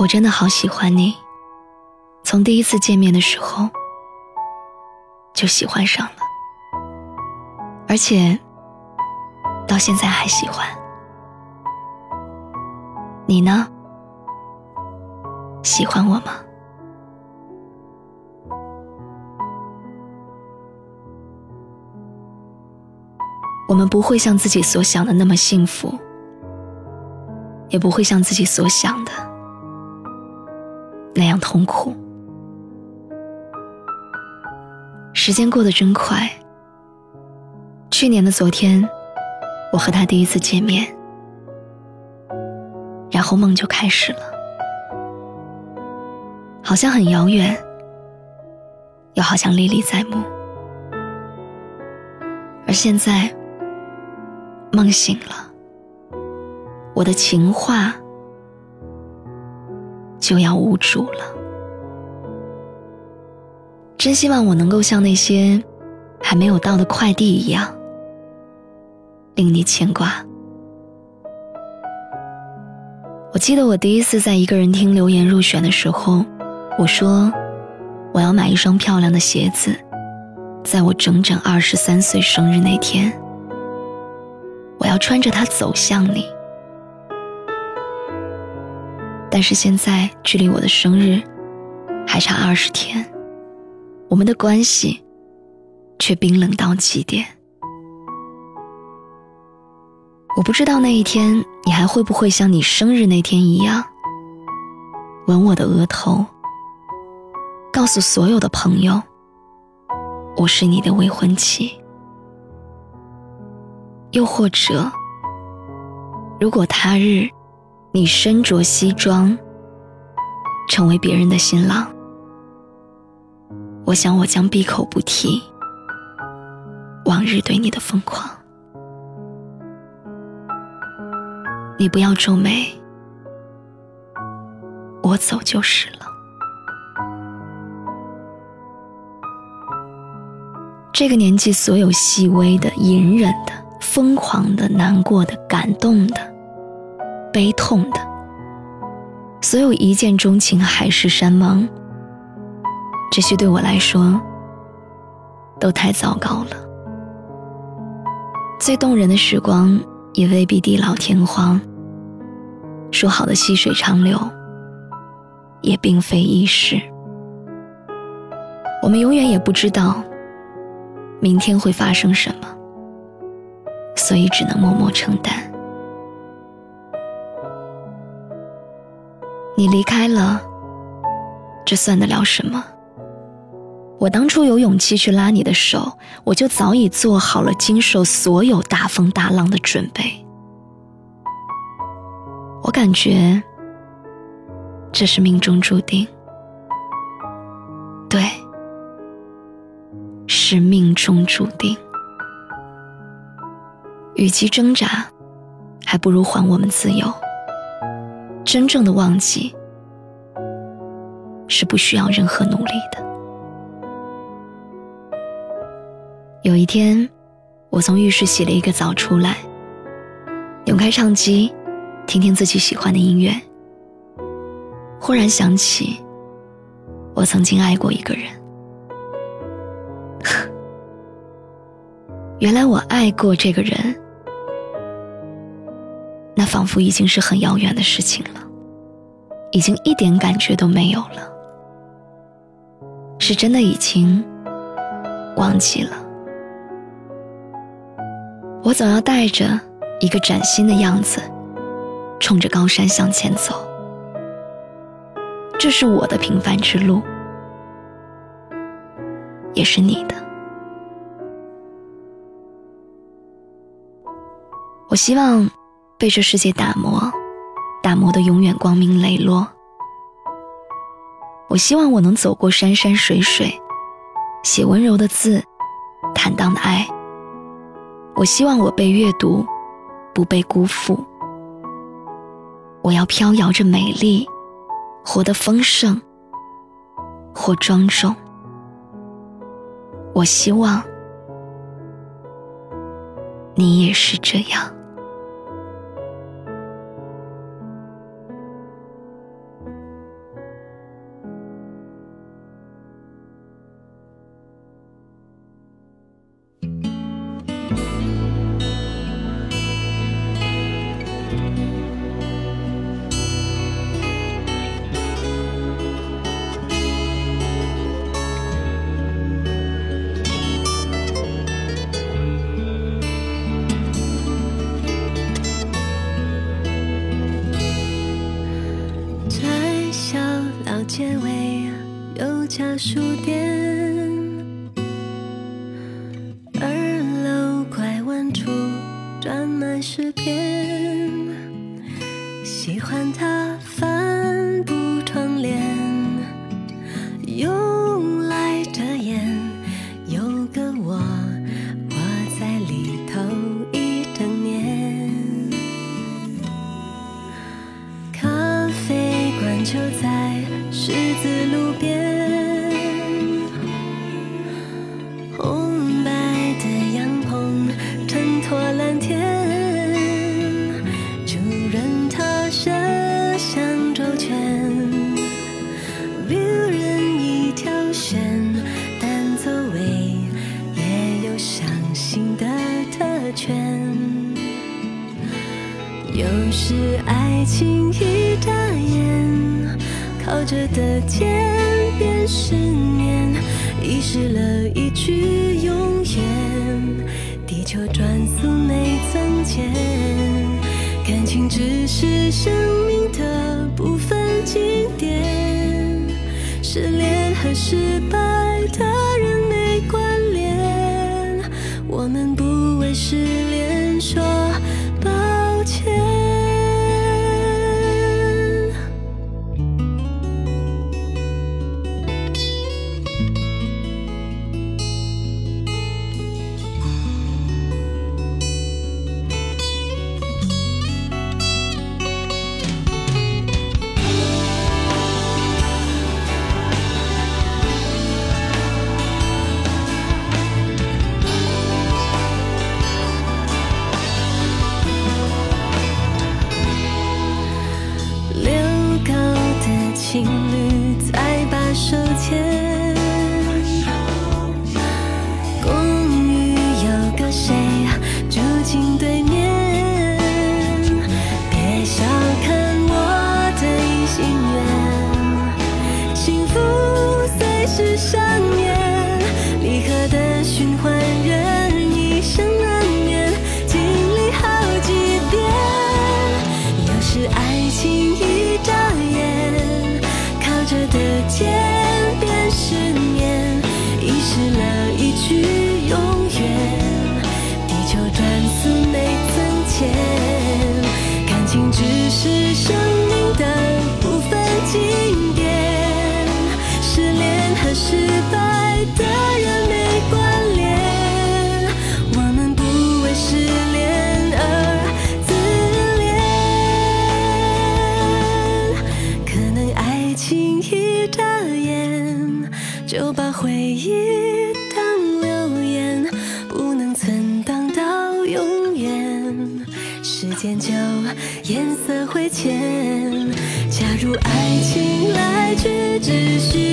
我真的好喜欢你，从第一次见面的时候就喜欢上了，而且到现在还喜欢。你呢？喜欢我吗？我们不会像自己所想的那么幸福，也不会像自己所想的那样痛苦。时间过得真快，去年的昨天，我和他第一次见面，然后梦就开始了，好像很遥远，又好像历历在目，而现在。梦醒了，我的情话就要无主了。真希望我能够像那些还没有到的快递一样，令你牵挂。我记得我第一次在一个人听留言入选的时候，我说我要买一双漂亮的鞋子，在我整整二十三岁生日那天。我要穿着它走向你，但是现在距离我的生日还差二十天，我们的关系却冰冷到极点。我不知道那一天你还会不会像你生日那天一样，吻我的额头，告诉所有的朋友，我是你的未婚妻。又或者，如果他日你身着西装，成为别人的新郎，我想我将闭口不提往日对你的疯狂。你不要皱眉，我走就是了。这个年纪，所有细微的、隐忍的。疯狂的、难过的、感动的、悲痛的，所有一见钟情、海誓山盟，这些对我来说都太糟糕了。最动人的时光也未必地老天荒，说好的细水长流也并非易事。我们永远也不知道明天会发生什么。所以只能默默承担。你离开了，这算得了什么？我当初有勇气去拉你的手，我就早已做好了经受所有大风大浪的准备。我感觉这是命中注定，对，是命中注定。与其挣扎，还不如还我们自由。真正的忘记，是不需要任何努力的。有一天，我从浴室洗了一个澡出来，扭开唱机，听听自己喜欢的音乐，忽然想起，我曾经爱过一个人。原来我爱过这个人。仿佛已经是很遥远的事情了，已经一点感觉都没有了，是真的已经忘记了。我总要带着一个崭新的样子，冲着高山向前走。这是我的平凡之路，也是你的。我希望。被这世界打磨，打磨的永远光明磊落。我希望我能走过山山水水，写温柔的字，坦荡的爱。我希望我被阅读，不被辜负。我要飘摇着美丽，活得丰盛或庄重。我希望你也是这样。书店，二楼拐弯处专卖诗篇，喜欢他是爱情一眨眼。靠着的肩边十年，遗失了一句永远。地球转速没增减，感情只是生命的部分经典。失恋和失败的人没关联，我们不为失恋说。着的肩边十年，遗失了一句永远。地球转速没增减，感情只是生命的部分经典。失恋和失败把回忆当留言，不能存档到永远。时间久，颜色会浅。假如爱情来去只需